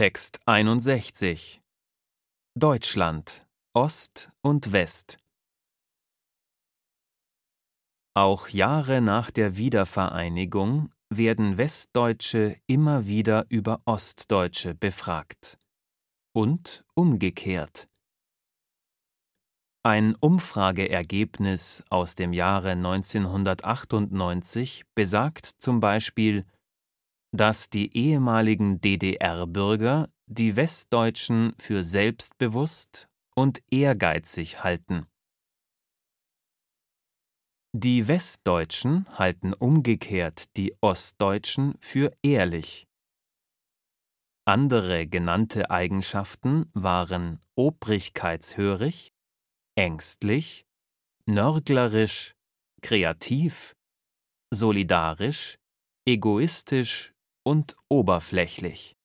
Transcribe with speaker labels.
Speaker 1: Text 61 Deutschland Ost und West Auch Jahre nach der Wiedervereinigung werden Westdeutsche immer wieder über Ostdeutsche befragt. Und umgekehrt. Ein Umfrageergebnis aus dem Jahre 1998 besagt zum Beispiel, dass die ehemaligen DDR-Bürger die Westdeutschen für selbstbewusst und ehrgeizig halten. Die Westdeutschen halten umgekehrt die Ostdeutschen für ehrlich. Andere genannte Eigenschaften waren obrigkeitshörig, ängstlich, nörglerisch, kreativ, solidarisch, egoistisch und oberflächlich.